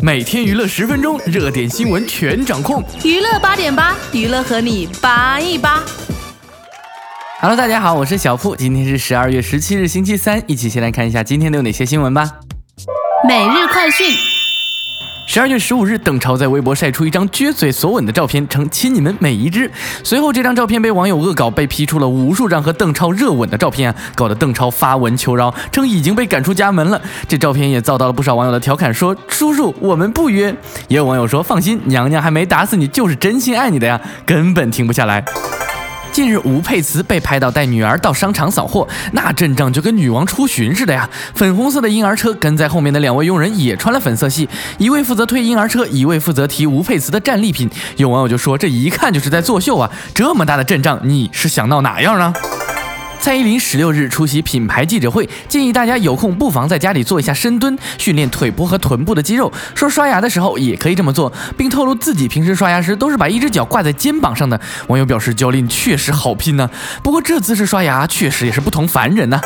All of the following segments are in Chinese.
每天娱乐十分钟，热点新闻全掌控。娱乐八点八，娱乐和你八一八。Hello，大家好，我是小铺，今天是十二月十七日，星期三，一起先来看一下今天都有哪些新闻吧。每日快讯。十二月十五日，邓超在微博晒出一张撅嘴索吻的照片，称亲你们每一只。随后，这张照片被网友恶搞，被 P 出了无数张和邓超热吻的照片，搞得邓超发文求饶，称已经被赶出家门了。这照片也遭到了不少网友的调侃，说叔叔我们不约。也有网友说放心，娘娘还没打死你，就是真心爱你的呀，根本停不下来。近日，吴佩慈被拍到带女儿到商场扫货，那阵仗就跟女王出巡似的呀！粉红色的婴儿车跟在后面的两位佣人也穿了粉色系，一位负责推婴儿车，一位负责提吴佩慈的战利品。有网友就说：“这一看就是在作秀啊！这么大的阵仗，你是想闹哪样呢？”蔡依林十六日出席品牌记者会，建议大家有空不妨在家里做一下深蹲，训练腿部和臀部的肌肉。说刷牙的时候也可以这么做，并透露自己平时刷牙时都是把一只脚挂在肩膀上的。网友表示，教练确实好拼呢。不过这姿势刷牙确实也是不同凡人呢。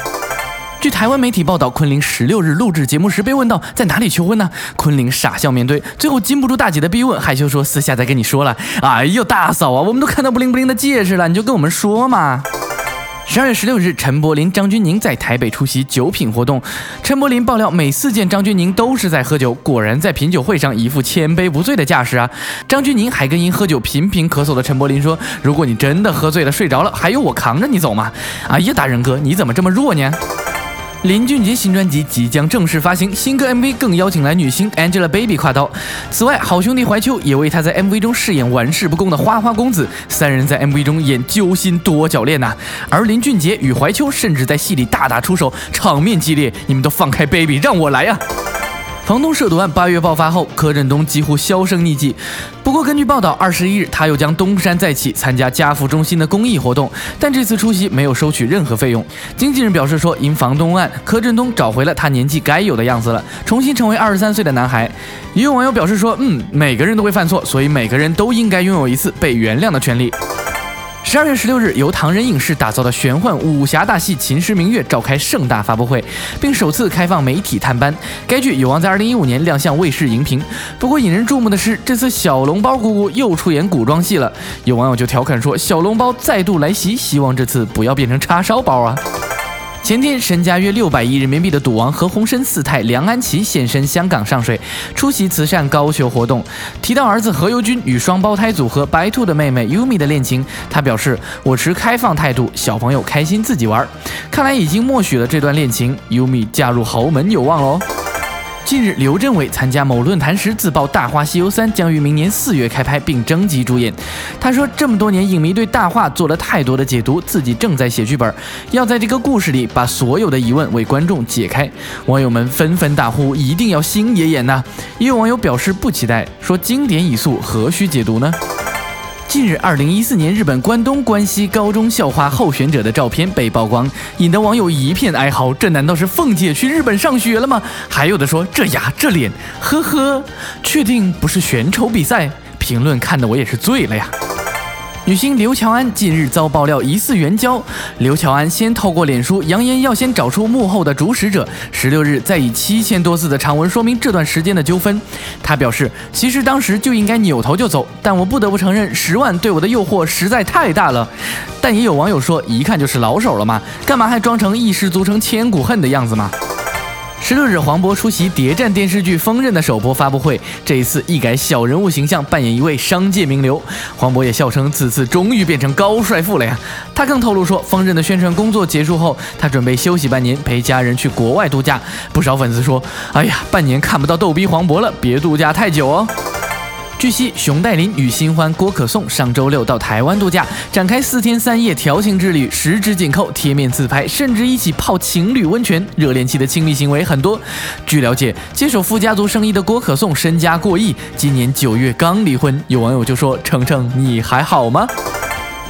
据台湾媒体报道，昆凌十六日录制节目时被问到在哪里求婚呢？昆凌傻笑面对，最后禁不住大姐的逼问，害羞说私下再跟你说了。哎呦，大嫂啊，我们都看到不灵不灵的戒指了，你就跟我们说嘛。十二月十六日，陈柏霖、张钧甯在台北出席酒品活动。陈柏霖爆料，每次见张钧甯都是在喝酒，果然在品酒会上一副千杯不醉的架势啊！张钧甯还跟因喝酒频频咳嗽的陈柏霖说：“如果你真的喝醉了睡着了，还有我扛着你走吗？”哎呀，大人哥，你怎么这么弱呢？林俊杰新专辑即将正式发行，新歌 MV 更邀请来女星 Angelababy 跨刀。此外，好兄弟怀秋也为他在 MV 中饰演玩世不恭的花花公子，三人在 MV 中演揪心多角恋呐。而林俊杰与怀秋甚至在戏里大打出手，场面激烈。你们都放开 Baby，让我来呀！房东涉毒案八月爆发后，柯震东几乎销声匿迹。不过，根据报道，二十一日他又将东山再起，参加家福中心的公益活动，但这次出席没有收取任何费用。经纪人表示说，因房东案，柯震东找回了他年纪该有的样子了，重新成为二十三岁的男孩。也有网友表示说，嗯，每个人都会犯错，所以每个人都应该拥有一次被原谅的权利。十二月十六日，由唐人影视打造的玄幻武侠大戏《秦时明月》召开盛大发布会，并首次开放媒体探班。该剧有望在二零一五年亮相卫视荧屏。不过，引人注目的是，这次小笼包姑姑又出演古装戏了。有网友就调侃说：“小笼包再度来袭，希望这次不要变成叉烧包啊。”前天，身家约六百亿人民币的赌王何鸿燊四太梁安琪现身香港上水，出席慈善高球活动。提到儿子何猷君与双胞胎组合白兔的妹妹 Yumi 的恋情，他表示：“我持开放态度，小朋友开心自己玩。”看来已经默许了这段恋情，Yumi 嫁入豪门有望喽。近日，刘镇伟参加某论坛时自曝《大话西游三》将于明年四月开拍，并征集主演。他说，这么多年影迷对大话做了太多的解读，自己正在写剧本，要在这个故事里把所有的疑问为观众解开。网友们纷纷大呼：“一定要星爷演呐！”也有网友表示不期待，说：“经典已塑，何须解读呢？”近日，二零一四年日本关东关西高中校花候选者的照片被曝光，引得网友一片哀嚎。这难道是凤姐去日本上学了吗？还有的说这牙这脸，呵呵，确定不是选丑比赛？评论看得我也是醉了呀。女星刘乔安近日遭爆料疑似援交，刘乔安先透过脸书扬言要先找出幕后的主使者，十六日再以七千多字的长文说明这段时间的纠纷。她表示，其实当时就应该扭头就走，但我不得不承认，十万对我的诱惑实在太大了。但也有网友说，一看就是老手了嘛，干嘛还装成一失足成千古恨的样子嘛？十六日，黄渤出席谍战电视剧《锋刃》的首播发布会，这一次一改小人物形象，扮演一位商界名流。黄渤也笑称，此次终于变成高帅富了呀！他更透露说，《锋刃》的宣传工作结束后，他准备休息半年，陪家人去国外度假。不少粉丝说：“哎呀，半年看不到逗逼黄渤了，别度假太久哦。”据悉，熊黛林与新欢郭可颂上周六到台湾度假，展开四天三夜调情之旅，十指紧扣，贴面自拍，甚至一起泡情侣温泉，热恋期的亲密行为很多。据了解，接手富家族生意的郭可颂身家过亿，今年九月刚离婚。有网友就说：“程程，你还好吗？”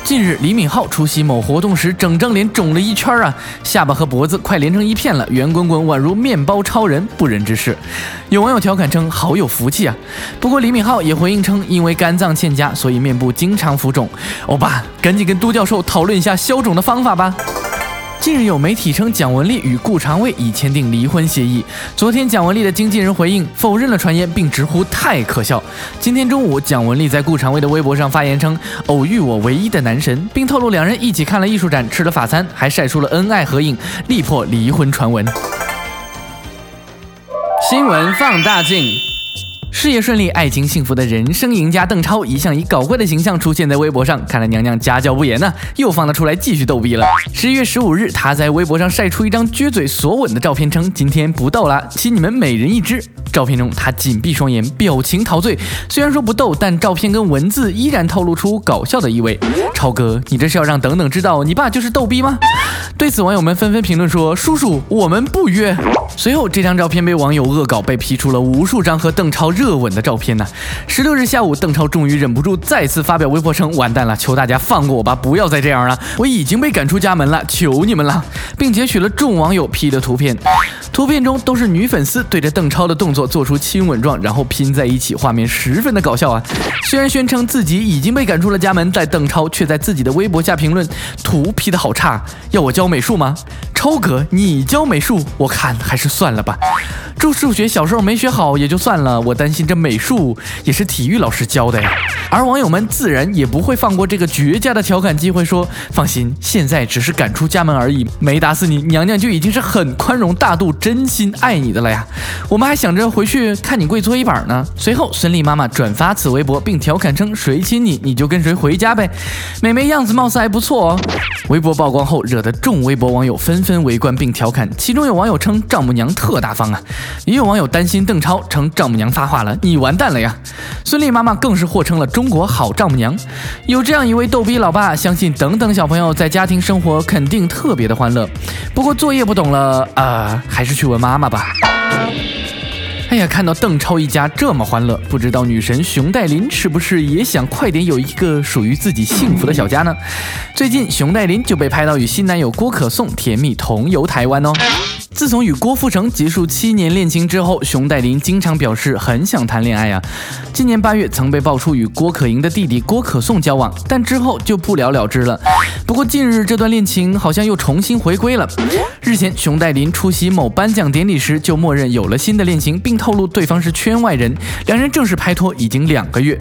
近日，李敏镐出席某活动时，整张脸肿了一圈啊，下巴和脖子快连成一片了，圆滚滚，宛如面包超人，不忍直视。有网友调侃称：“好有福气啊！”不过李敏镐也回应称，因为肝脏欠佳，所以面部经常浮肿。欧巴，赶紧跟都教授讨论一下消肿的方法吧。近日有媒体称蒋雯丽与顾长卫已签订离婚协议。昨天，蒋雯丽的经纪人回应否认了传言，并直呼太可笑。今天中午，蒋雯丽在顾长卫的微博上发言称：“偶遇我唯一的男神”，并透露两人一起看了艺术展，吃了法餐，还晒出了恩爱合影，力破离婚传闻。新闻放大镜。事业顺利、爱情幸福的人生赢家邓超，一向以搞怪的形象出现在微博上，看来娘娘家教不严呢，又放他出来继续逗逼了。十一月十五日，他在微博上晒出一张撅嘴索吻的照片，称今天不逗了，亲你们每人一只。照片中他紧闭双眼，表情陶醉。虽然说不逗，但照片跟文字依然透露出搞笑的意味。超哥，你这是要让等等知道你爸就是逗逼吗？对此，网友们纷纷评论说：“叔叔，我们不约。”随后，这张照片被网友恶搞，被 P 出了无数张和邓超热吻的照片呢。十六日下午，邓超终于忍不住再次发表微博称：“完蛋了，求大家放过我吧，不要再这样了，我已经被赶出家门了，求你们了。”并截取了众网友 P 的图片，图片中都是女粉丝对着邓超的动作做出亲吻状，然后拼在一起，画面十分的搞笑啊。虽然宣称自己已经被赶出了家门，但邓超却在自己的微博下评论：“图 P 的好差，要我教美术吗？”超哥，你教美术，我看还是算了吧。这数学小时候没学好也就算了，我担心这美术也是体育老师教的呀。而网友们自然也不会放过这个绝佳的调侃机会，说放心，现在只是赶出家门而已，没打死你，娘娘就已经是很宽容大度、真心爱你的了呀。我们还想着要回去看你跪搓衣板呢。随后，孙俪妈妈转发此微博，并调侃称：谁亲你，你就跟谁回家呗。美眉样子貌似还不错哦。微博曝光后，惹得众微博网友纷纷。围观并调侃，其中有网友称丈母娘特大方啊，也有网友担心邓超称丈母娘发话了，你完蛋了呀。孙俪妈妈更是获称了中国好丈母娘。有这样一位逗逼老爸，相信等等小朋友在家庭生活肯定特别的欢乐。不过作业不懂了啊，还是去问妈妈吧。哎呀，看到邓超一家这么欢乐，不知道女神熊黛林是不是也想快点有一个属于自己幸福的小家呢？最近，熊黛林就被拍到与新男友郭可颂甜蜜同游台湾哦。自从与郭富城结束七年恋情之后，熊黛林经常表示很想谈恋爱呀。今年八月曾被爆出与郭可盈的弟弟郭可颂交往，但之后就不了了之了。不过近日这段恋情好像又重新回归了。日前，熊黛林出席某颁奖典礼时就默认有了新的恋情，并透露对方是圈外人，两人正式拍拖已经两个月。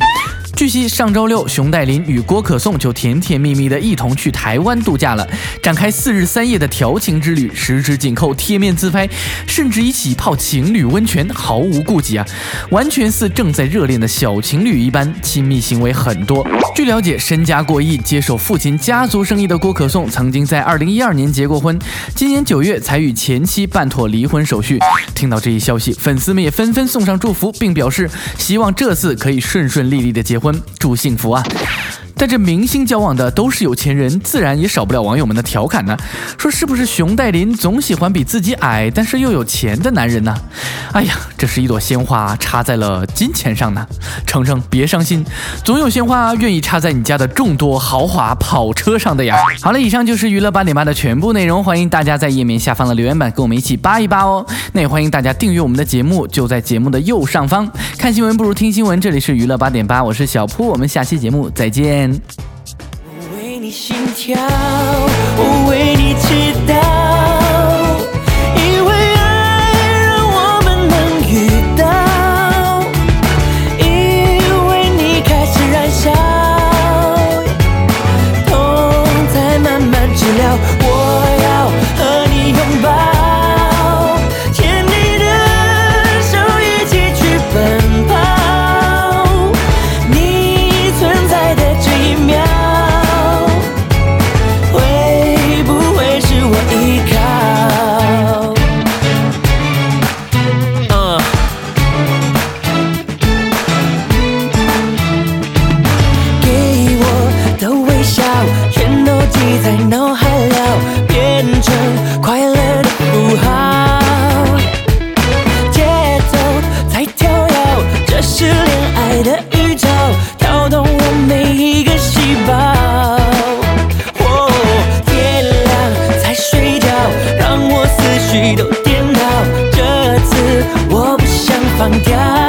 据悉，上周六，熊黛林与郭可颂就甜甜蜜蜜的一同去台湾度假了，展开四日三夜的调情之旅，十指紧扣，贴面自拍，甚至一起泡情侣温泉，毫无顾忌啊，完全似正在热恋的小情侣一般，亲密行为很多。据了解，身家过亿、接手父亲家族生意的郭可颂，曾经在二零一二年结过婚，今年九月才与前妻办妥离婚手续。听到这一消息，粉丝们也纷纷送上祝福，并表示希望这次可以顺顺利利的结婚。祝幸福啊！但这明星交往的都是有钱人，自然也少不了网友们的调侃呢。说是不是熊黛林总喜欢比自己矮但是又有钱的男人呢？哎呀，这是一朵鲜花插在了金钱上呢。程程别伤心，总有鲜花愿意插在你家的众多豪华跑车上的呀。好了，以上就是娱乐八点八的全部内容，欢迎大家在页面下方的留言板跟我们一起扒一扒哦。那也欢迎大家订阅我们的节目，就在节目的右上方。看新闻不如听新闻，这里是娱乐八点八，我是小铺，我们下期节目再见。我为你心跳，我为你祈祷你在脑海了变成快乐的符号。节奏在跳跃这是恋爱的预兆跳动我每一个细胞。哦天亮才睡觉让我思绪都颠倒。这次我不想放掉。